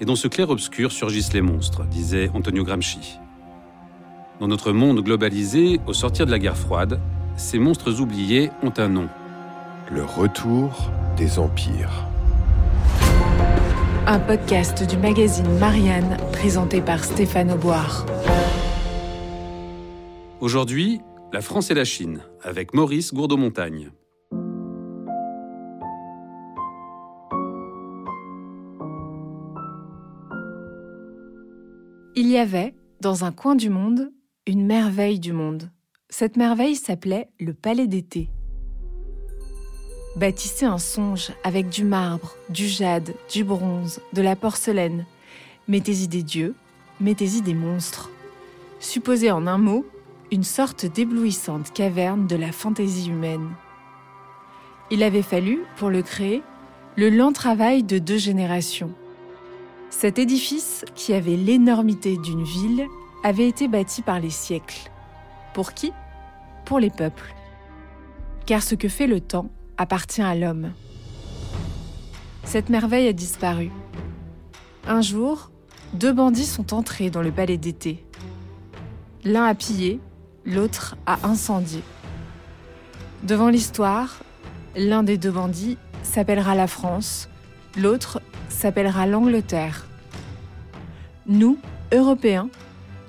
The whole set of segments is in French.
et dans ce clair-obscur surgissent les monstres, disait Antonio Gramsci. Dans notre monde globalisé, au sortir de la guerre froide, ces monstres oubliés ont un nom. Le retour des empires. Un podcast du magazine Marianne présenté par Stéphane Auboire. Aujourd'hui, la France et la Chine, avec Maurice Gourdeau-Montagne. Il y avait, dans un coin du monde, une merveille du monde. Cette merveille s'appelait le Palais d'été. Bâtissez un songe avec du marbre, du jade, du bronze, de la porcelaine. Mettez-y des dieux, mettez-y des monstres. Supposez en un mot une sorte d'éblouissante caverne de la fantaisie humaine. Il avait fallu, pour le créer, le lent travail de deux générations. Cet édifice, qui avait l'énormité d'une ville, avait été bâti par les siècles. Pour qui? Pour les peuples. Car ce que fait le temps appartient à l'homme. Cette merveille a disparu. Un jour, deux bandits sont entrés dans le palais d'été. L'un a pillé, l'autre a incendié. Devant l'histoire, l'un des deux bandits s'appellera la France, l'autre s'appellera l'Angleterre. Nous, Européens,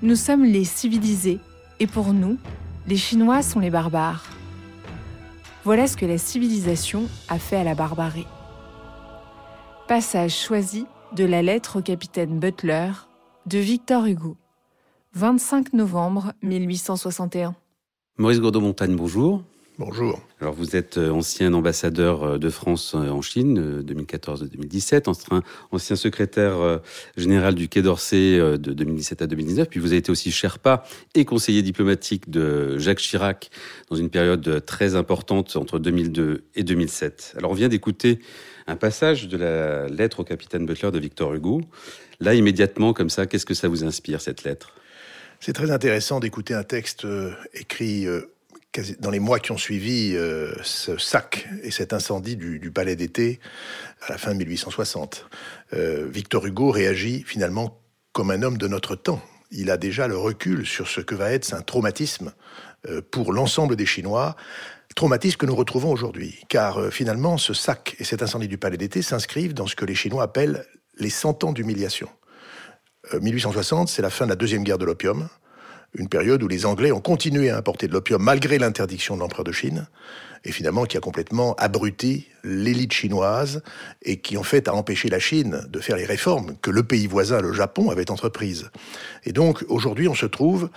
nous sommes les civilisés et pour nous, les Chinois sont les barbares. Voilà ce que la civilisation a fait à la barbarie. Passage choisi de la lettre au capitaine Butler de Victor Hugo. 25 novembre 1861. Maurice Gourdeau-Montagne, bonjour. Bonjour. Alors vous êtes euh, ancien ambassadeur euh, de France euh, en Chine, 2014-2017, ancien secrétaire général du Quai d'Orsay de 2017 à 2019, puis vous avez été aussi Sherpa et conseiller diplomatique de Jacques Chirac dans une période très importante entre 2002 et 2007. Alors on vient d'écouter un passage de la lettre au capitaine Butler de Victor Hugo. Là, immédiatement, comme ça, qu'est-ce que ça vous inspire, cette lettre? C'est très intéressant d'écouter un texte écrit dans les mois qui ont suivi euh, ce sac et cet incendie du, palais d'été à la fin de 1860. Euh, Victor Hugo réagit finalement comme un homme de notre temps. Il a déjà le recul sur ce que va être un traumatisme euh, pour l'ensemble des Chinois, traumatisme que nous retrouvons aujourd'hui. Car finalement, ce sac et cet incendie du palais d'été s'inscrivent dans ce que les Chinois appellent les 100 ans d'humiliation. 1860, c'est la fin de la deuxième guerre de l'opium une période où les Anglais ont continué à importer de l'opium malgré l'interdiction de l'empereur de Chine, et finalement qui a complètement abruti l'élite chinoise et qui en fait a empêché la Chine de faire les réformes que le pays voisin, le Japon, avait entreprises. Et donc aujourd'hui on se trouve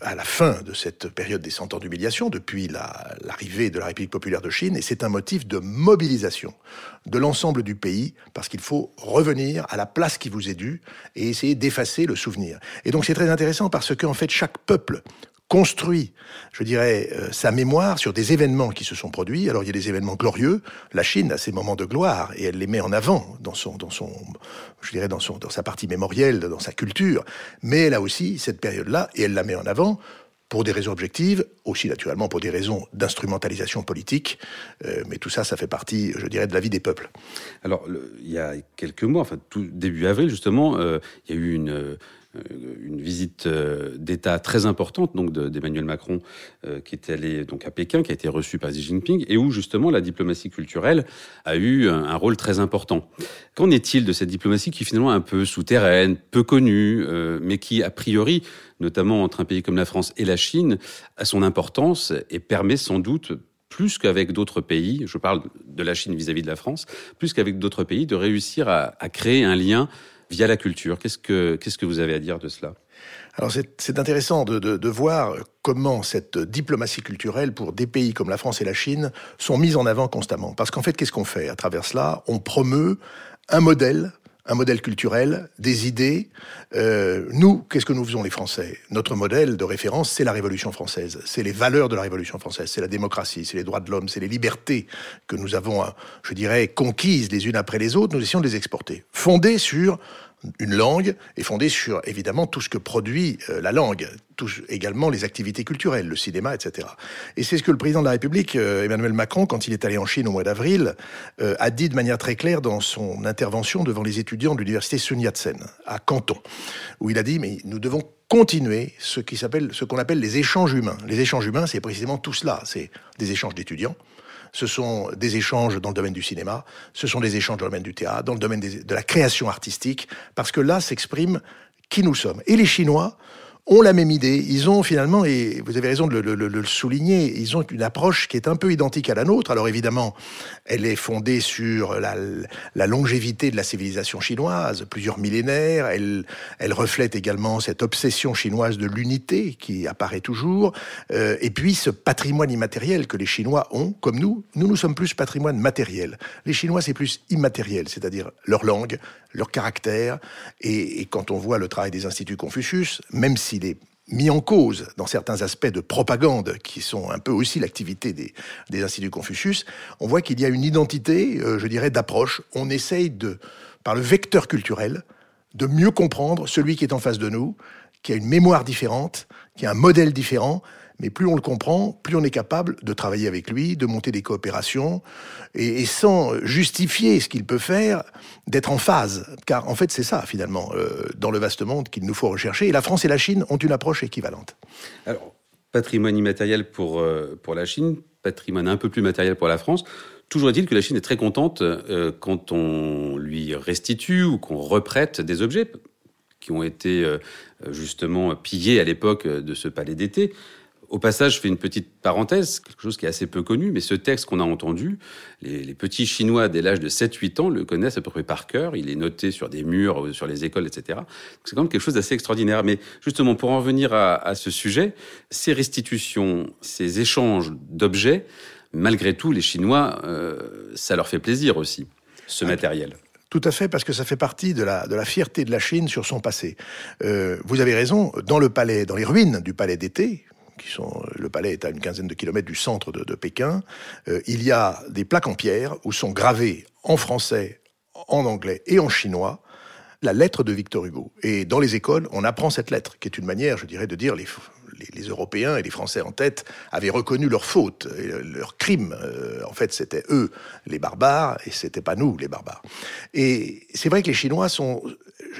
à la fin de cette période des cent ans d'humiliation, depuis l'arrivée de la République populaire de Chine, et c'est un motif de mobilisation de l'ensemble du pays, parce qu'il faut revenir à la place qui vous est due et essayer d'effacer le souvenir. Et donc c'est très intéressant parce qu'en fait chaque peuple construit, je dirais, euh, sa mémoire sur des événements qui se sont produits. Alors il y a des événements glorieux. La Chine a ses moments de gloire et elle les met en avant dans son, dans son, je dirais, dans son, dans sa partie mémorielle, dans sa culture. Mais elle a aussi cette période-là et elle la met en avant pour des raisons objectives, aussi naturellement pour des raisons d'instrumentalisation politique, euh, mais tout ça, ça fait partie, je dirais, de la vie des peuples. Alors, il y a quelques mois, enfin tout début avril justement, euh, il y a eu une, une visite euh, d'État très importante donc d'Emmanuel Macron euh, qui était allé donc à Pékin, qui a été reçu par Xi Jinping et où justement la diplomatie culturelle a eu un, rôle très important. Qu'en est-il de cette diplomatie qui finalement est un peu souterraine, peu connue, mais qui a priori, notamment entre un pays comme la France et la Chine, a son importance et permet sans doute plus qu'avec d'autres pays, je parle de la Chine vis-à-vis de la France, plus qu'avec d'autres pays, de réussir à créer un lien via la culture. Qu'est-ce que, qu'est-ce que vous avez à dire de cela? Alors c'est intéressant de, de, de, voir comment cette diplomatie culturelle pour des pays comme la France et la Chine sont mises en avant constamment. Parce qu'en fait, qu'est-ce qu'on fait à travers cela? On promeut un modèle un modèle culturel, des idées. Euh, nous, qu'est-ce que nous faisons les Français? Notre modèle de référence, c'est la Révolution française, c'est les valeurs de la Révolution française, c'est la démocratie, c'est les droits de l'homme, c'est les libertés que nous avons, je dirais, conquises les unes après les autres. Nous essayons de les exporter, fondées sur une langue est fondée sur évidemment tout ce que produit euh, la langue, touche également les activités culturelles, le cinéma, etc. Et c'est ce que le président de la République, euh, Emmanuel Macron, quand il est allé en Chine au mois d'avril, euh, a dit de manière très claire dans son intervention devant les étudiants de l'université Sun Yat-sen à Canton, où il a dit mais nous devons continuer ce ce qu'on appelle les échanges humains. Les échanges humains, c'est précisément tout cela, c'est des échanges d'étudiants ce sont des échanges dans le domaine du cinéma, ce sont des échanges dans le domaine du théâtre, dans le domaine de la création artistique, parce que là s'exprime qui nous sommes. Et les Chinois ont la même idée. Ils ont finalement, et vous avez raison de le, souligner, ils ont une approche qui est un peu identique à la nôtre. Alors évidemment, elle est fondée sur la, longévité de la civilisation chinoise, plusieurs millénaires. Elle, reflète également cette obsession chinoise de l'unité qui apparaît toujours. Euh, et puis ce patrimoine immatériel que les Chinois ont, comme nous. Nous, nous sommes plus patrimoine matériel. Les Chinois, c'est plus immatériel, c'est-à-dire leur langue, leur caractère. Et, quand on voit le travail des instituts Confucius, même s'il est mis en cause dans certains aspects de propagande qui sont un peu aussi l'activité des, des instituts Confucius, on voit qu'il y a une identité, euh, je dirais, d'approche. On essaye de, par le vecteur culturel, de mieux comprendre celui qui est en face de nous, qui a une mémoire différente, qui a un modèle différent, mais plus on le comprend, plus on est capable de travailler avec lui, de monter des coopérations, et, sans justifier ce qu'il peut faire, d'être en phase. Car en fait, c'est ça, finalement, euh, dans le vaste monde qu'il nous faut rechercher. Et la France et la Chine ont une approche équivalente. Alors, patrimoine immatériel pour, euh, pour la Chine, patrimoine un peu plus matériel pour la France. Toujours est-il que la Chine est très contente euh, quand on lui restitue ou qu'on reprête des objets qui ont été justement pillés à l'époque de ce palais d'été. Au passage, je fais une petite parenthèse, quelque chose qui est assez peu connu, mais ce texte qu'on a entendu, les, petits Chinois dès l'âge de 7-8 ans le connaissent à peu près par cœur. Il est noté sur des murs, sur les écoles, etc. C'est quand même quelque chose d'assez extraordinaire. Mais justement, pour en venir à, ce sujet, ces restitutions, ces échanges d'objets, malgré tout, les Chinois, euh, ça leur fait plaisir aussi, ce matériel. Tout à fait, parce que ça fait partie de la, de la fierté de la Chine sur son passé. Euh, vous avez raison, dans le palais, dans les ruines du palais d'été, sont le palais est à une quinzaine de kilomètres du centre de, Pékin. Euh, il y a des plaques en pierre où sont gravées en français, en anglais et en chinois la lettre de Victor Hugo. Et dans les écoles, on apprend cette lettre, qui est une manière, je dirais, de dire les, les, Européens et les Français en tête avaient reconnu leur faute, leur crime. Euh, en fait, c'était eux les barbares et c'était pas nous les barbares. Et c'est vrai que les Chinois sont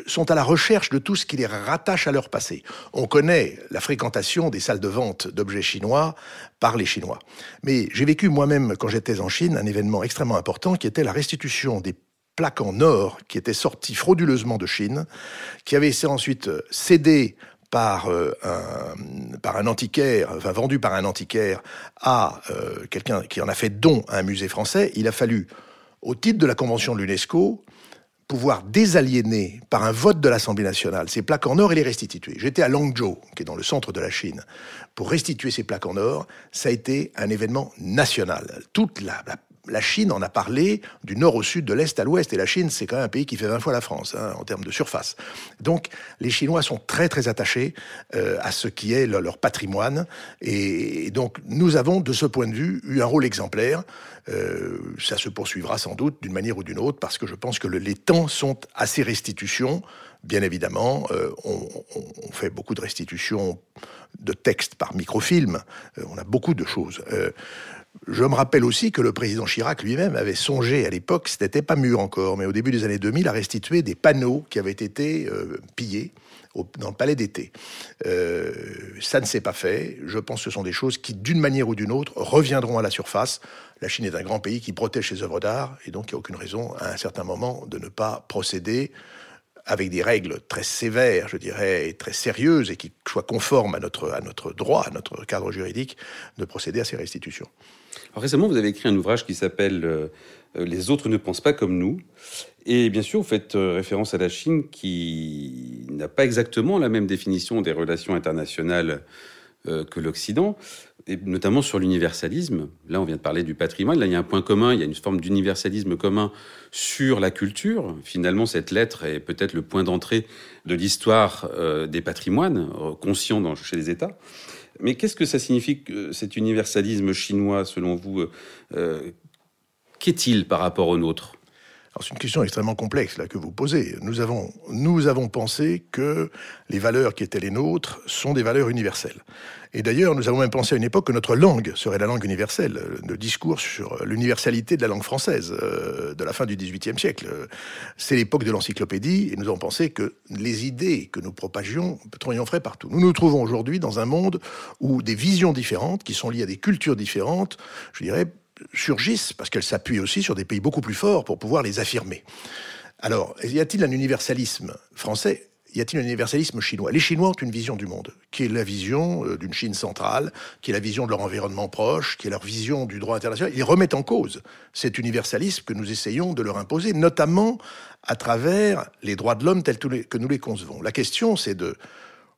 sont à la recherche de tout ce qui les rattache à leur passé. On connaît la fréquentation des salles de vente d'objets chinois par les Chinois. Mais j'ai vécu moi-même, quand j'étais en Chine, un événement extrêmement important qui était la restitution des plaques en or qui étaient sorties frauduleusement de Chine, qui avaient été ensuite cédées par euh, un, par un antiquaire, enfin par un antiquaire à euh, quelqu'un qui en a fait don à un musée français, il a fallu, au titre de la convention de l'UNESCO, pouvoir désaliéner par un vote de l'Assemblée nationale ces plaques en or et les restituer. J'étais à Langzhou, qui est dans le centre de la Chine, pour restituer ces plaques en or. Ça a été un événement national. Toute la, la la Chine en a parlé du nord au sud, de l'est à l'ouest. Et la Chine, c'est quand même un pays qui fait 20 fois la France hein, en termes de surface. Donc, les Chinois sont très très attachés euh, à ce qui est leur, patrimoine. Et, donc, nous avons, de ce point de vue, eu un rôle exemplaire. Euh, ça se poursuivra sans doute d'une manière ou d'une autre, parce que je pense que les temps sont à ces restitutions. Bien évidemment, euh, on, on, fait beaucoup de restitutions de textes par microfilm. on a beaucoup de choses. Je me rappelle aussi que le président Chirac lui-même avait songé à l'époque, ce n'était pas mûr encore, mais au début des années 2000, à restituer des panneaux qui avaient été euh, pillés dans le palais d'été. Euh, ça ne s'est pas fait. Je pense que ce sont des choses qui, d'une manière ou d'une autre, reviendront à la surface. La Chine est un grand pays qui protège ses œuvres d'art, et donc il n'y a aucune raison, à un certain moment, de ne pas procéder avec des règles très sévères, je dirais, et très sérieuses, et qui soient conformes à notre, à notre droit, à notre cadre juridique, de procéder à ces restitutions. Récemment, vous avez écrit un ouvrage qui s'appelle euh, les autres ne pensent pas comme nous. Et bien sûr, vous faites référence à la Chine qui n'a pas exactement la même définition des relations internationales que l'Occident et notamment sur l'universalisme. Là, on vient de parler du patrimoine. Là, il y a un point commun, il y a une forme d'universalisme commun sur la culture. Finalement, cette lettre est peut-être le point d'entrée de l'histoire euh, des patrimoines, euh, conscients dans, chez les États. Mais qu'est-ce que ça signifie, cet universalisme chinois, selon vous euh, Qu'est-il par rapport au nôtre? C'est une question extrêmement complexe là que vous posez. Nous avons, nous avons pensé que les valeurs qui étaient les nôtres sont des valeurs universelles. Et d'ailleurs, nous avons même pensé à une époque que notre langue serait la langue universelle. Le discours sur l'universalité de la langue française euh, de la fin du XVIIIe siècle, c'est l'époque de l'encyclopédie, et nous avons pensé que les idées que nous propagions triompheraient partout. Nous nous trouvons aujourd'hui dans un monde où des visions différentes, qui sont liées à des cultures différentes, je dirais, surgissent parce qu'elles s'appuient aussi sur des pays beaucoup plus forts pour pouvoir les affirmer. Alors, y a-t-il un universalisme français? Y a-t-il un universalisme chinois? Les Chinois ont une vision du monde, qui est la vision euh, d'une Chine centrale, qui est la vision de leur environnement proche, qui est leur vision du droit international. Ils remettent en cause cet universalisme que nous essayons de leur imposer, notamment à travers les droits de l'homme tels que nous les concevons. La question, c'est de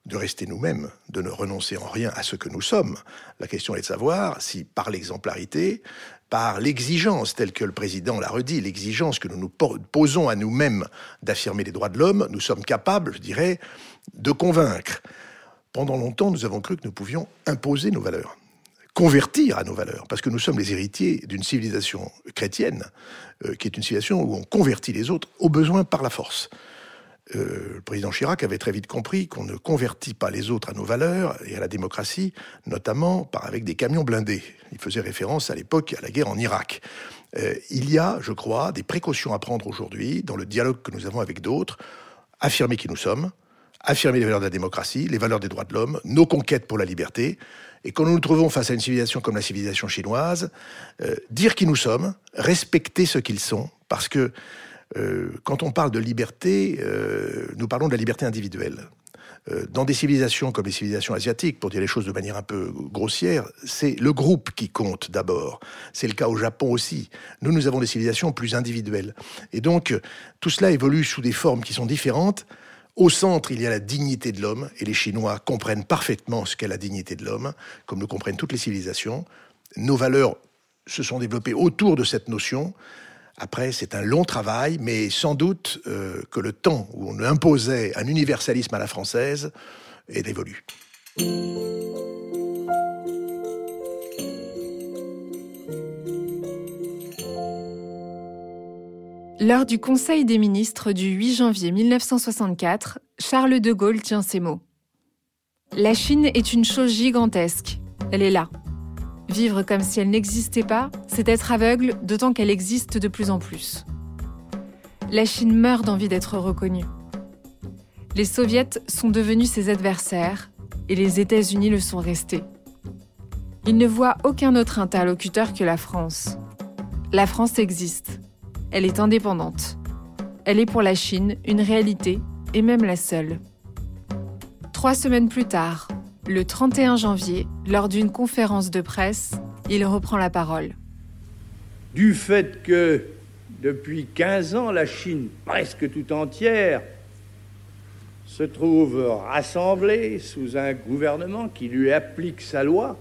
de rester nous-mêmes, de ne renoncer en rien à ce que nous sommes. La question est de savoir si par l'exemplarité, par l'exigence telle que le président l'a redit, l'exigence que nous nous posons à nous-mêmes d'affirmer les droits de l'homme, nous sommes capables, je dirais, de convaincre. Pendant longtemps, nous avons cru que nous pouvions imposer nos valeurs, convertir à nos valeurs, parce que nous sommes les héritiers d'une civilisation chrétienne, euh, qui est une civilisation où on convertit les autres au besoin par la force. Euh, le président Chirac avait très vite compris qu'on ne convertit pas les autres à nos valeurs et à la démocratie, notamment par avec des camions blindés. Il faisait référence à l'époque à la guerre en Irak. Euh, il y a, je crois, des précautions à prendre aujourd'hui dans le dialogue que nous avons avec d'autres, affirmer qui nous sommes, affirmer les valeurs de la démocratie, les valeurs des droits de l'homme, nos conquêtes pour la liberté. Et quand nous nous trouvons face à une civilisation comme la civilisation chinoise, euh, dire qui nous sommes, respecter ce qu'ils sont, parce que euh, quand on parle de liberté, euh, nous parlons de la liberté individuelle. Euh, dans des civilisations comme les civilisations asiatiques, pour dire les choses de manière un peu grossière, c'est le groupe qui compte d'abord. C'est le cas au Japon aussi. Nous, nous avons des civilisations plus individuelles. Et donc, tout cela évolue sous des formes qui sont différentes. Au centre, il y a la dignité de l'homme, et les Chinois comprennent parfaitement ce qu'est la dignité de l'homme, comme le comprennent toutes les civilisations. Nos valeurs se sont développées autour de cette notion. Après, c'est un long travail, mais sans doute euh, que le temps où on imposait un universalisme à la française est dévolu. Lors du Conseil des ministres du 8 janvier 1964, Charles de Gaulle tient ces mots. La Chine est une chose gigantesque. Elle est là, Vivre comme si elle n'existait pas, c'est être aveugle, d'autant qu'elle existe de plus en plus. La Chine meurt d'envie d'être reconnue. Les soviets sont devenus ses adversaires et les États-Unis le sont restés. Ils ne voient aucun autre interlocuteur que la France. La France existe. Elle est indépendante. Elle est pour la Chine une réalité et même la seule. Trois semaines plus tard, le 31 janvier, lors d'une conférence de presse, il reprend la parole. Du fait que depuis 15 ans, la Chine presque tout entière se trouve rassemblée sous un gouvernement qui lui applique sa loi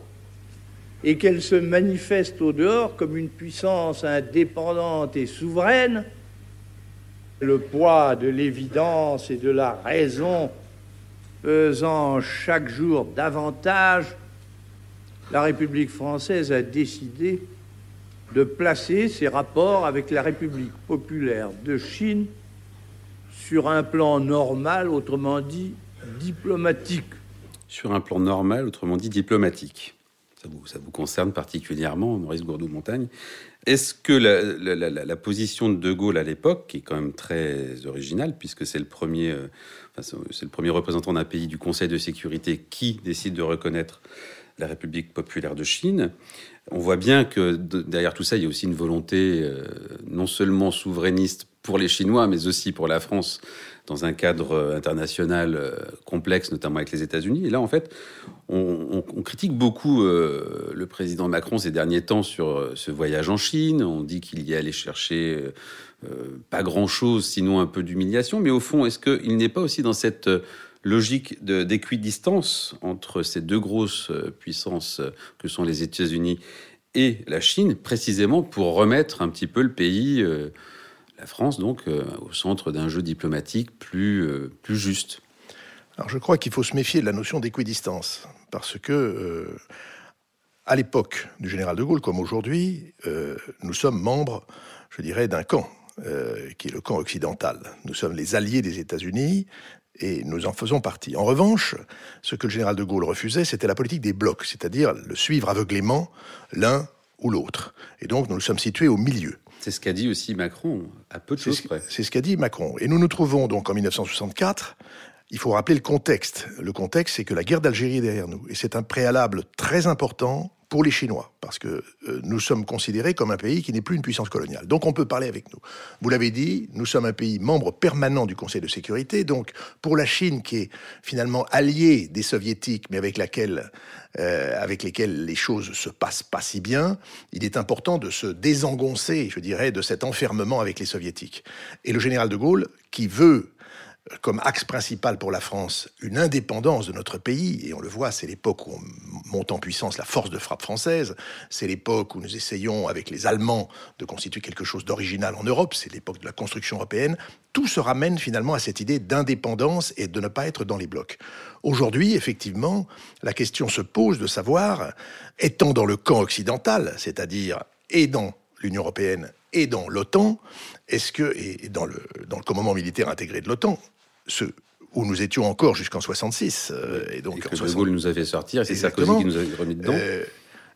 et qu'elle se manifeste au dehors comme une puissance indépendante et souveraine, le poids de l'évidence et de la raison pesant chaque jour davantage, la République française a décidé de placer ses rapports avec la République populaire de Chine sur un plan normal, autrement dit diplomatique. Sur un plan normal, autrement dit diplomatique. Ça vous, ça vous concerne particulièrement, Maurice Gourdou-Montagne. Est-ce que la, position de De Gaulle à l'époque, qui est quand même très originale, puisque c'est le premier, euh, c'est le premier représentant d'un pays du Conseil de sécurité qui décide de reconnaître la République populaire de Chine, on voit bien que derrière tout ça, il y a aussi une volonté euh, non seulement souverainiste pour les Chinois, mais aussi pour la France dans un cadre euh, international euh, complexe, notamment avec les États-Unis. Et là, en fait, on, critique beaucoup euh, le président Macron ces derniers temps sur ce voyage en Chine. On dit qu'il y allait chercher pas grand-chose, sinon un peu d'humiliation. Mais au fond, est-ce qu'il n'est pas aussi dans cette logique d'équidistance entre ces deux grosses puissances que sont les États-Unis et la Chine, précisément pour remettre un petit peu le pays la France donc euh, au centre d'un jeu diplomatique plus, euh, plus juste. Alors je crois qu'il faut se méfier de la notion d'équidistance, parce que euh, à l'époque du général de Gaulle, comme aujourd'hui, nous sommes membres, je dirais, d'un camp, qui est le camp occidental. Nous sommes les alliés des États-Unis, et nous en faisons partie. En revanche, ce que le général de Gaulle refusait, c'était la politique des blocs, c'est-à-dire le suivre aveuglément l'un ou l'autre. Et donc nous nous sommes situés au milieu. C'est ce qu'a dit aussi Macron, à peu de choses près. C'est ce qu'a dit Macron. Et nous nous trouvons donc en 1964. Il faut rappeler le contexte. Le contexte, c'est que la guerre d'Algérie est derrière nous. Et c'est un préalable très important pour les Chinois, parce que euh, nous sommes considérés comme un pays qui n'est plus une puissance coloniale. Donc on peut parler avec nous. Vous l'avez dit, nous sommes un pays membre permanent du Conseil de sécurité. Donc pour la Chine, qui est finalement alliée des soviétiques, mais avec laquelle, euh, avec lesquels les choses se passent pas si bien, il est important de se désengoncer, je dirais, de cet enfermement avec les soviétiques. Et le général de Gaulle, qui veut comme axe principal pour la France une indépendance de notre pays, et on le voit, c'est l'époque où on monte en puissance la force de frappe française, c'est l'époque où nous essayons avec les Allemands de constituer quelque chose d'original en Europe, c'est l'époque de la construction européenne, tout se ramène finalement à cette idée d'indépendance et de ne pas être dans les blocs. Aujourd'hui, effectivement, la question se pose de savoir, étant dans le camp occidental, c'est-à-dire et dans l'Union européenne et dans l'OTAN, est-ce que, et dans le, dans le commandement militaire intégré de l'OTAN, ce, où nous étions encore jusqu'en 66. Euh, et donc, que De Gaulle nous avait sorti, c'est Sarkozy qui nous avait remis dedans. Euh,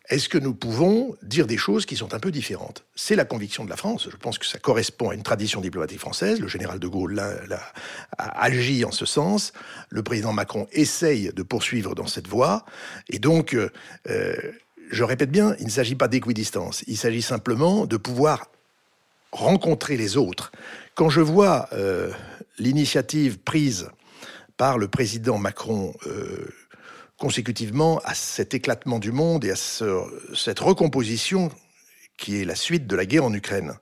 est-ce que nous pouvons dire des choses qui sont un peu différentes? C'est la conviction de la France. Je pense que ça correspond à une tradition diplomatique française. Le général de Gaulle a, agi en ce sens. Le président Macron essaye de poursuivre dans cette voie. Et donc, euh, je répète bien, il ne s'agit pas d'équidistance. Il s'agit simplement de pouvoir rencontrer les autres. Quand je vois l'initiative prise par le président Macron euh, consécutivement à cet éclatement du monde et à cette recomposition qui est la suite de la guerre en Ukraine.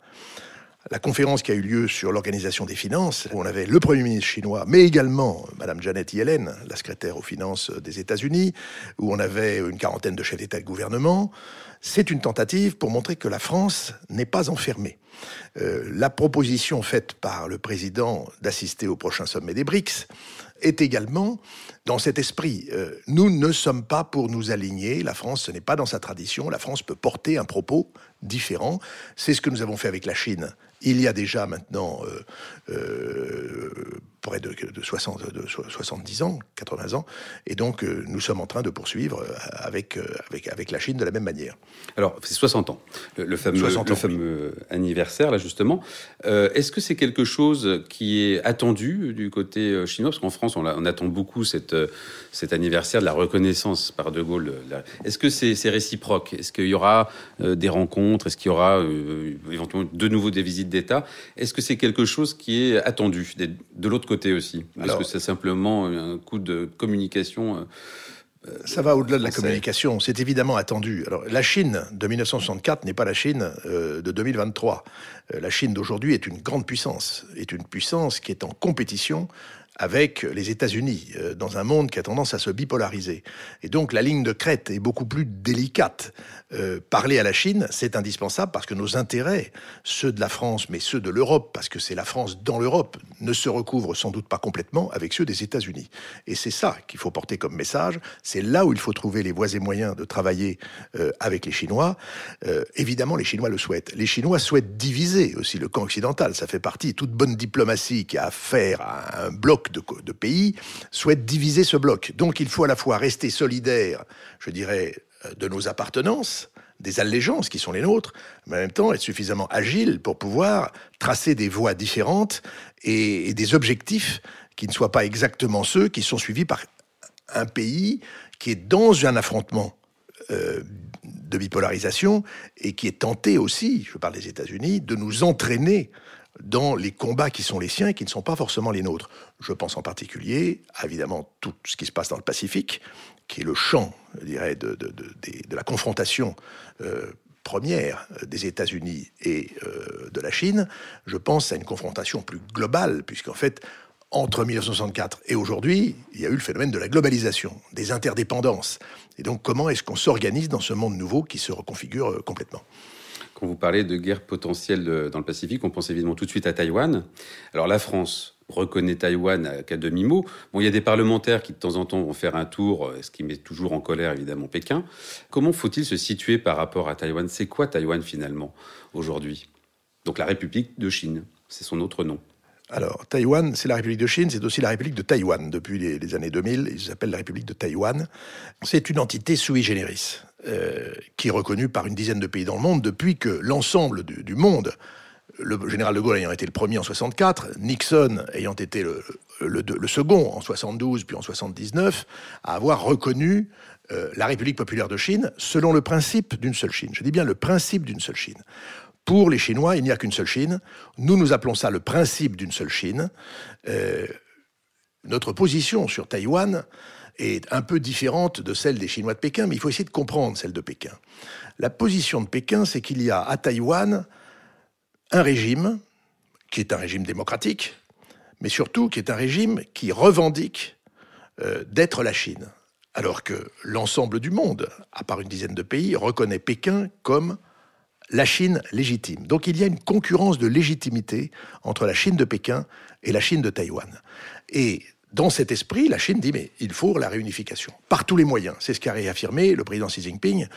La conférence qui a eu lieu sur l'organisation des finances, où on avait le Premier ministre chinois, mais également Madame Janet Yellen, la secrétaire aux finances des États-Unis, où on avait une quarantaine de chefs d'État et de gouvernement, c'est une tentative pour montrer que la France n'est pas enfermée. Euh, la proposition faite par le président d'assister au prochain sommet des BRICS est également dans cet esprit. Euh, nous ne sommes pas pour nous aligner. La France, ce n'est pas dans sa tradition. La France peut porter un propos différent. C'est ce que nous avons fait avec la Chine il y a déjà maintenant euh, euh, près de, de, 60, de 70 ans, 80 ans, et donc euh, nous sommes en train de poursuivre avec, avec, avec la Chine de la même manière. Alors, c'est 60 ans, le, fameux, le fameux anniversaire, là justement. Est-ce que c'est quelque chose qui est attendu du côté chinois? Parce qu'en France, on, on, attend beaucoup cette, cet anniversaire de la reconnaissance par De Gaulle. Est-ce que c'est réciproque? Est-ce qu'il y aura des rencontres? Est-ce qu'il y aura éventuellement de nouveau des visites d'État? Est-ce que c'est quelque chose qui est attendu de l'autre côté aussi Est-ce que c'est simplement un coup de communication euh, ça va au-delà de la communication. C'est évidemment attendu. Alors, la Chine de 1964 n'est pas la Chine euh, de 2023. Euh, la Chine d'aujourd'hui est une grande puissance, est une puissance qui est en compétition avec les États-Unis, euh, dans un monde qui a tendance à se bipolariser. Et donc la ligne de crête est beaucoup plus délicate. Euh, parler à la Chine, c'est indispensable parce que nos intérêts, ceux de la France, mais ceux de l'Europe, parce que c'est la France dans l'Europe, ne se recouvrent sans doute pas complètement avec ceux des États-Unis. Et c'est ça qu'il faut porter comme message. C'est là où il faut trouver les voies et moyens de travailler euh, avec les Chinois. évidemment, les Chinois le souhaitent. Les Chinois souhaitent diviser aussi le camp occidental. Ça fait partie toute bonne diplomatie qui a affaire à un bloc de, pays souhaitent diviser ce bloc. Donc il faut à la fois rester solidaire, je dirais, euh, de nos appartenances, des allégeances qui sont les nôtres, mais en même temps être suffisamment agile pour pouvoir tracer des voies différentes et, des objectifs qui ne soient pas exactement ceux qui sont suivis par un pays qui est dans un affrontement euh, de bipolarisation et qui est tenté aussi, je parle des États-Unis, de nous entraîner dans les combats qui sont les siens et qui ne sont pas forcément les nôtres. Je pense en particulier, évidemment, tout ce qui se passe dans le Pacifique, qui est le champ, de, la confrontation euh, première des États-Unis et euh, de la Chine. Je pense à une confrontation plus globale, puisqu'en fait, entre 1964 et aujourd'hui, il y a eu le phénomène de la globalisation, des interdépendances. Et donc, comment est-ce qu'on s'organise dans ce monde nouveau qui se reconfigure euh, complètement? Quand vous parlez de guerre potentielle dans le Pacifique, on pense évidemment tout de suite à Taïwan. Alors, la France reconnaît Taïwan qu'à demi-mot. Bon, il y a des parlementaires qui, de temps en temps, vont faire un tour, euh, ce qui met toujours en colère, évidemment, Pékin. Comment faut-il se situer par rapport à Taïwan? C'est quoi Taïwan, finalement, aujourd'hui? Donc, la République de Chine, c'est son autre nom. Alors, Taïwan, c'est la République de Chine, c'est aussi la République de Taïwan. Depuis les, années 2000, ils s'appellent la République de Taïwan. C'est une entité sui generis, euh, qui est reconnue par une dizaine de pays dans le monde depuis que l'ensemble du, monde, le général de Gaulle ayant été le premier en 64, Nixon ayant été le, le, second en 72 puis en 79, à avoir reconnu euh, la République populaire de Chine selon le principe d'une seule Chine. Je dis bien le principe d'une seule Chine. Pour les Chinois, il n'y a qu'une seule Chine. Nous, nous appelons ça le principe d'une seule Chine. Euh, notre position sur Taïwan est un peu différente de celle des Chinois de Pékin, mais il faut essayer de comprendre celle de Pékin. La position de Pékin, c'est qu'il y a à Taïwan un régime qui est un régime démocratique, mais surtout qui est un régime qui revendique euh, d'être la Chine, alors que l'ensemble du monde, à part une dizaine de pays, reconnaît Pékin comme la Chine légitime. Donc il y a une concurrence de légitimité entre la Chine de Pékin et la Chine de Taïwan. Et dans cet esprit, la Chine dit mais il faut la réunification par tous les moyens. C'est ce qu'a réaffirmé le président Xi Jinping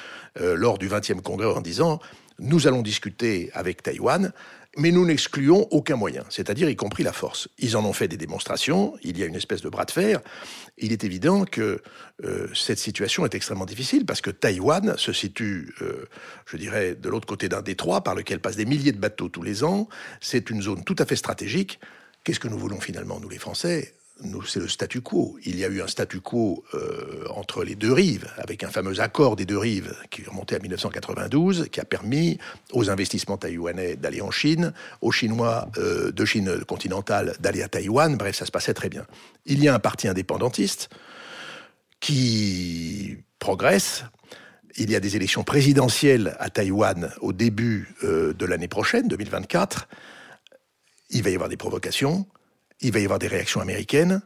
euh, lors du 20e congrès en disant nous allons discuter avec Taïwan mais nous n'excluons aucun moyen, c'est-à-dire y compris la force. Ils en ont fait des démonstrations, il y a une espèce de bras de fer. Il est évident que euh, cette situation est extrêmement difficile parce que Taïwan se situe, euh, je dirais, de l'autre côté d'un détroit par lequel passent des milliers de bateaux tous les ans. C'est une zone tout à fait stratégique. Qu'est-ce que nous voulons finalement, nous les Français? C'est le statu quo. Il y a eu un statu quo euh, entre les deux rives, avec un fameux accord des deux rives qui remontait à 1992, qui a permis aux investissements taïwanais d'aller en Chine, aux Chinois euh, de Chine continentale d'aller à Taïwan. Bref, ça se passait très bien. Il y a un parti indépendantiste qui progresse. Il y a des élections présidentielles à Taïwan au début euh, de l'année prochaine, 2024. Il va y avoir des provocations il va y avoir des réactions américaines.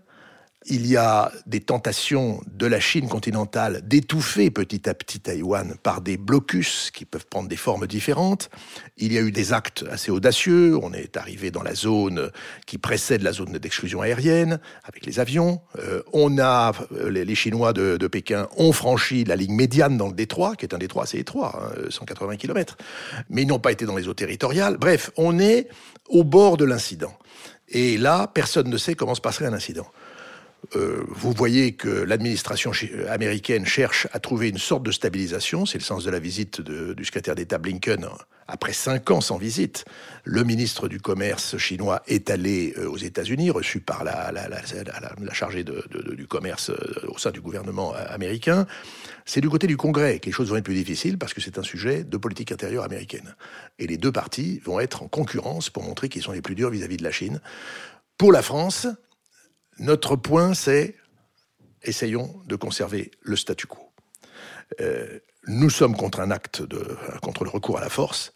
Il y a des tentations de la Chine continentale d'étouffer petit à petit Taïwan par des blocus qui peuvent prendre des formes différentes. Il y a eu des actes assez audacieux. On est arrivé dans la zone qui précède la zone d'exclusion aérienne avec les avions. Euh, on a euh, les, Chinois de, Pékin ont franchi la ligne médiane dans le détroit, qui est un détroit assez étroit, 180 hein, km, mais ils n'ont pas été dans les eaux territoriales. Bref, on est au bord de l'incident. Et là, personne ne sait comment se passerait un incident. Euh, vous voyez que l'administration américaine cherche à trouver une sorte de stabilisation. C'est le sens de la visite du secrétaire d'État Blinken. Après cinq ans sans visite, le ministre du Commerce chinois est allé euh, aux États-Unis, reçu par la, chargée du commerce euh, au sein du gouvernement américain. C'est du côté du Congrès que les choses vont être plus difficiles parce que c'est un sujet de politique intérieure américaine. Et les deux partis vont être en concurrence pour montrer qu'ils sont les plus durs vis à -vis de la Chine. Pour la France, notre point, c'est essayons de conserver le statu quo. Euh, nous sommes contre un acte contre le recours à la force.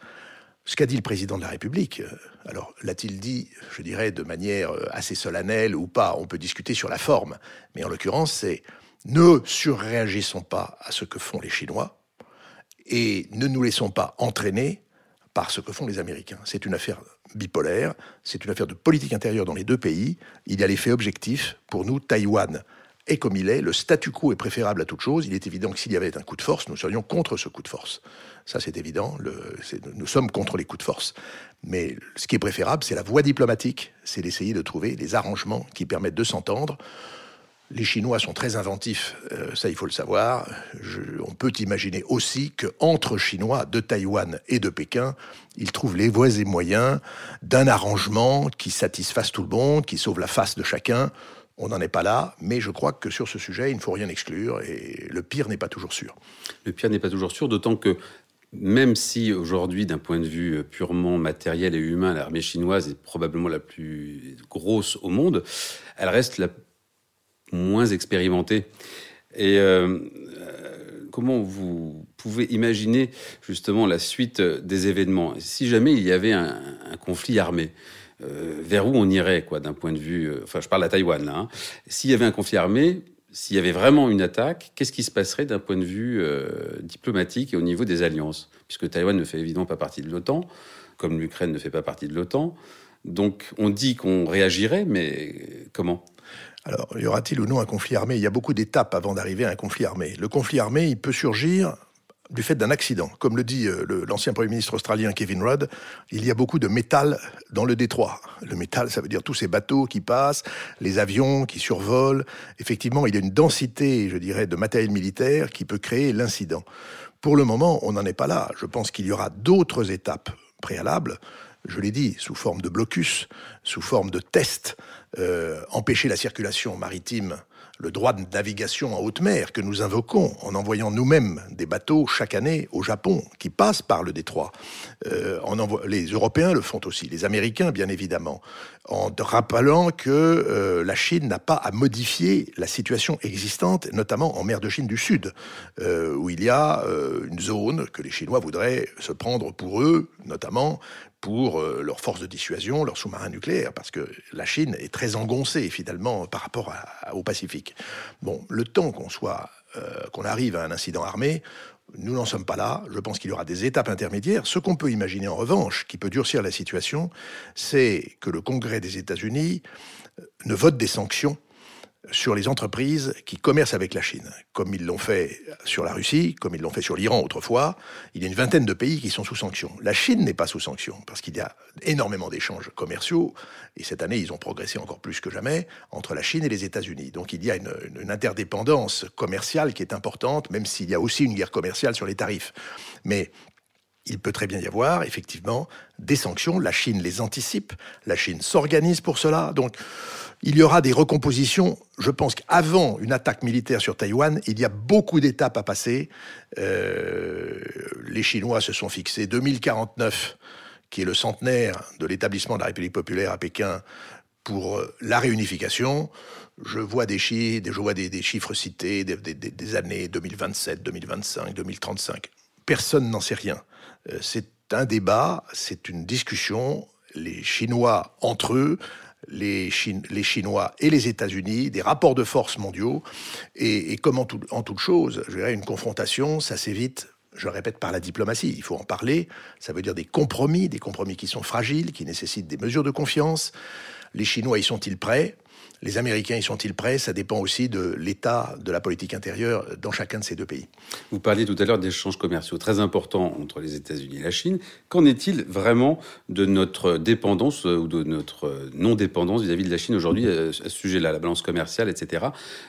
Ce qu'a dit le président de la République, euh, alors l'a-t-il dit, je dirais, de manière euh, assez solennelle ou pas, on peut discuter sur la forme, mais en l'occurrence, c'est ne surréagissons pas à ce que font les Chinois et ne nous laissons pas entraîner par ce que font les Américains. C'est une affaire bipolaire, c'est une affaire de politique intérieure dans les deux pays. Il y a l'effet objectif. Pour nous, Taïwan est comme il est, le statu quo est préférable à toute chose. Il est évident que s'il y avait un coup de force, nous serions contre ce coup de force. Ça, c'est évident. nous sommes contre les coups de force. Mais ce qui est préférable, c'est la voie diplomatique, c'est d'essayer de trouver des arrangements qui permettent de s'entendre. Les Chinois sont très inventifs, euh, ça il faut le savoir. on peut imaginer aussi qu'entre Chinois de Taïwan et de Pékin, ils trouvent les voies et moyens d'un arrangement qui satisfasse tout le monde, qui sauve la face de chacun. On n'en est pas là, mais je crois que sur ce sujet, il ne faut rien exclure et le pire n'est pas toujours sûr. Le pire n'est pas toujours sûr, d'autant que même si aujourd'hui, d'un point de vue purement matériel et humain, l'armée chinoise est probablement la plus grosse au monde, elle reste la moins expérimentée. Et euh, comment vous pouvez imaginer justement la suite des événements? Si jamais il y avait un, conflit armé, euh, vers où on irait, quoi, d'un point de vue. Euh, enfin, je parle à Taïwan là. Hein. S'il y avait un conflit armé, s'il y avait vraiment une attaque, qu'est-ce qui se passerait d'un point de vue diplomatique et au niveau des alliances? Puisque Taïwan ne fait évidemment pas partie de l'OTAN, comme l'Ukraine ne fait pas partie de l'OTAN. Donc on dit qu'on réagirait, mais comment? Alors, y aura-t-il ou non un conflit armé? Il y a beaucoup d'étapes avant d'arriver à un conflit armé. Le conflit armé, il peut surgir du fait d'un accident. Comme le dit euh, l'ancien Premier ministre australien Kevin Rudd, il y a beaucoup de métal dans le détroit. Le métal, ça veut dire tous ces bateaux qui passent, les avions qui survolent. Effectivement, il y a une densité, je dirais, de matériel militaire qui peut créer l'incident. Pour le moment, on n'en est pas là. Je pense qu'il y aura d'autres étapes préalables je l'ai dit, sous forme de blocus, sous forme de tests, euh, empêcher la circulation maritime, le droit de navigation en haute mer que nous invoquons en envoyant nous-mêmes des bateaux chaque année au Japon qui passent par le détroit. Euh, les Européens le font aussi, les Américains bien évidemment, en rappelant que euh, la Chine n'a pas à modifier la situation existante, notamment en mer de Chine du Sud, où il y a une zone que les Chinois voudraient se prendre pour eux, notamment pour euh, leurs forces de dissuasion, leurs sous-marins nucléaires, parce que la Chine est très engoncée finalement par rapport au Pacifique. Bon, le temps qu'on soit, euh, qu'on arrive à un incident armé, nous n'en sommes pas là. Je pense qu'il y aura des étapes intermédiaires. Ce qu'on peut imaginer en revanche, qui peut durcir la situation, c'est que le Congrès des États-Unis euh, ne vote des sanctions sur les entreprises qui commercent avec la Chine, comme ils l'ont fait sur la Russie, comme ils l'ont fait sur l'Iran autrefois. Il y a une vingtaine de pays qui sont sous sanctions. La Chine n'est pas sous sanctions parce qu'il y a énormément d'échanges commerciaux et cette année ils ont progressé encore plus que jamais entre la Chine et les États-Unis. Donc il y a une, une, interdépendance commerciale qui est importante, même s'il y a aussi une guerre commerciale sur les tarifs. Mais il peut très bien y avoir effectivement des sanctions. La Chine les anticipe, la Chine s'organise pour cela. Donc il y aura des recompositions. Je pense qu'avant une attaque militaire sur Taïwan, il y a beaucoup d'étapes à passer. Euh, les Chinois se sont fixés 2049, qui est le centenaire de l'établissement de la République populaire à Pékin, pour la réunification. Je vois des chiffres, je vois des, chiffres cités, des, des, années 2027, 2025, 2035. Personne n'en sait rien. Euh, c'est un débat, c'est une discussion. Les Chinois entre eux les, Chinois et les États-Unis, des rapports de force mondiaux, et, comme en, toute chose, je dirais, une confrontation, ça s'évite je répète, par la diplomatie. Il faut en parler. Ça veut dire des compromis, des compromis qui sont fragiles, qui nécessitent des mesures de confiance. Les Chinois y sont-ils prêts? Les Américains y sont-ils prêts? Ça dépend aussi de l'état de la politique intérieure dans chacun de ces deux pays. Vous parliez tout à l'heure d'échanges commerciaux très importants entre les États-Unis et la Chine. Qu'en est-il vraiment de notre dépendance euh, ou de notre non-dépendance vis-à-vis de la Chine aujourd'hui euh, à ce sujet-là, la balance commerciale, etc.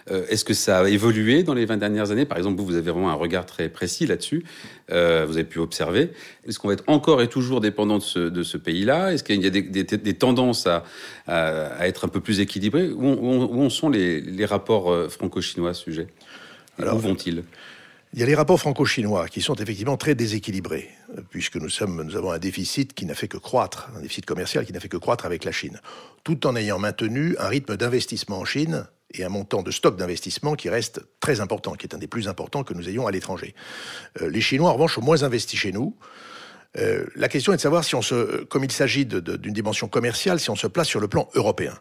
Euh, est-ce que ça a évolué dans les 20 dernières années? Par exemple, vous, vous avez vraiment un regard très précis là-dessus. vous avez pu observer. Est-ce qu'on va être encore et toujours dépendant de ce, pays-là? Est-ce qu'il y a des, tendances à, à, être un peu plus équilibrées où, en sont les, rapports euh, franco-chinois à ce sujet? Alors, Où vont-ils? il y a les rapports franco-chinois qui sont effectivement très déséquilibrés, euh, puisque nous, sommes, nous avons un déficit qui n'a fait que croître, un déficit commercial qui n'a fait que croître avec la Chine, tout en ayant maintenu un rythme d'investissement en Chine et un montant de stock d'investissement qui reste très important, qui est un des plus importants que nous ayons à l'étranger. Euh, les Chinois, en revanche, ont moins investi chez nous. La question est de savoir si on se, comme il s'agit d'une dimension commerciale, si on se place sur le plan européen.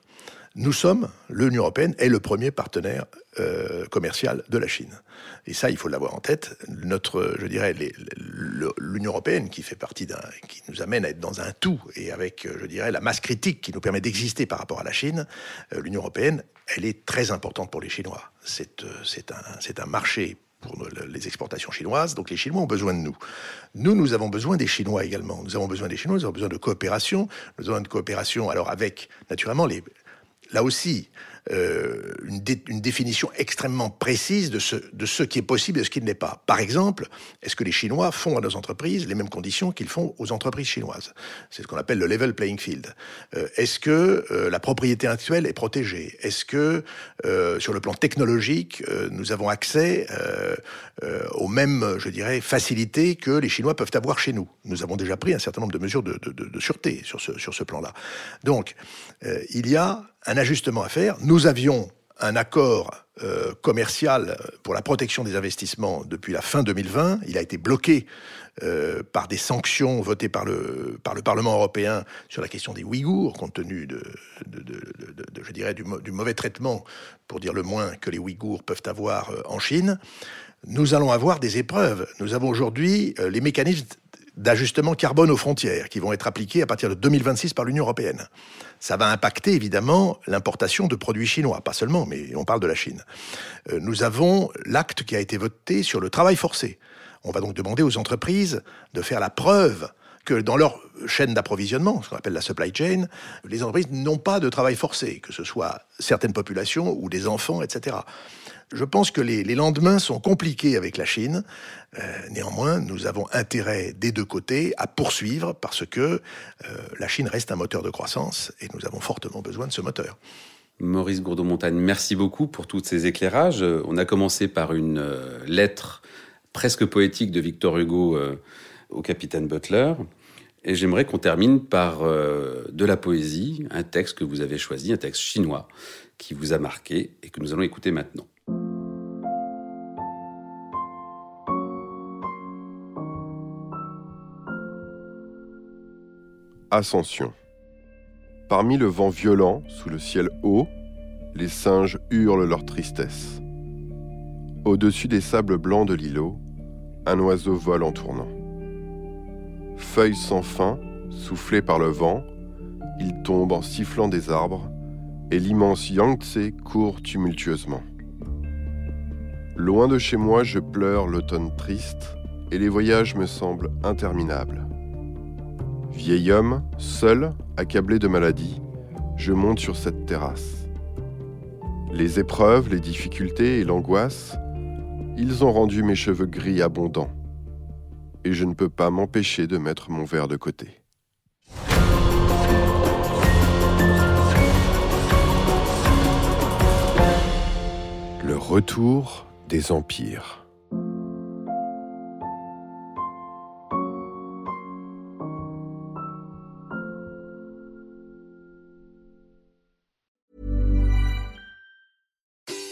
Nous sommes, l'Union européenne est le premier partenaire euh, commercial de la Chine. Et ça, il faut l'avoir en tête. Notre, je dirais, l'Union européenne qui fait partie d'un, qui nous amène à être dans un tout et avec, je dirais, la masse critique qui nous permet d'exister par rapport à la Chine, euh, l'Union européenne, elle est très importante pour les Chinois. Euh, c'est un marché pour les exportations chinoises. Donc les Chinois ont besoin de nous. Nous, nous avons besoin des Chinois également. Nous avons besoin des Chinois, nous avons besoin de coopération. Nous avons besoin de coopération, alors avec, naturellement, les, là aussi, euh, une, définition extrêmement précise de ce, de ce qui est possible et de ce qui ne l'est pas. Par exemple, est-ce que les Chinois font à nos entreprises les mêmes conditions qu'ils font aux entreprises chinoises? C'est ce qu'on appelle le level playing field. Euh, est-ce que euh, la propriété intellectuelle est protégée? Est-ce que, sur le plan technologique, nous avons accès aux mêmes, je dirais, facilités que les Chinois peuvent avoir chez nous? Nous avons déjà pris un certain nombre de mesures de, de, de sûreté sur ce, sur ce plan-là. Donc, il y a un ajustement à faire. Nous avions un accord euh, commercial pour la protection des investissements depuis la fin 2020. Il a été bloqué euh, par des sanctions votées par le, par le Parlement européen sur la question des Ouïghours, compte tenu de, je dirais, du, mauvais traitement, pour dire le moins, que les Ouïghours peuvent avoir euh, en Chine. Nous allons avoir des épreuves. Nous avons aujourd'hui les mécanismes d'ajustement carbone aux frontières qui vont être appliqués à partir de 2026 par l'Union européenne. Ça va impacter évidemment l'importation de produits chinois, pas seulement, mais on parle de la Chine. Euh, nous avons l'acte qui a été voté sur le travail forcé. On va donc demander aux entreprises de faire la preuve que dans leur chaîne d'approvisionnement, ce qu'on appelle la supply chain, les entreprises n'ont pas de travail forcé, que ce soit certaines populations ou des enfants, etc. Je pense que les, lendemains sont compliqués avec la Chine. Euh, néanmoins, nous avons intérêt des deux côtés à poursuivre parce que euh, la Chine reste un moteur de croissance et nous avons fortement besoin de ce moteur. Maurice Gourdon-Montagne, merci beaucoup pour tous ces éclairages. On a commencé par une euh, lettre presque poétique de Victor Hugo au capitaine Butler. Et j'aimerais qu'on termine par de la poésie, un texte que vous avez choisi, un texte chinois qui vous a marqué et que nous allons écouter maintenant. Ascension. Parmi le vent violent, sous le ciel haut, les singes hurlent leur tristesse. Au-dessus des sables blancs de l'îlot, un oiseau vole en tournant. Feuilles sans fin, soufflées par le vent, il tombe en sifflant des arbres, et l'immense Yangtze court tumultueusement. Loin de chez moi, je pleure l'automne triste, et les voyages me semblent interminables. Vieil homme, seul, accablé de maladie, je monte sur cette terrasse. Les épreuves, les difficultés et l'angoisse, ils ont rendu mes cheveux gris abondants. Et je ne peux pas m'empêcher de mettre mon verre de côté. Le retour des empires.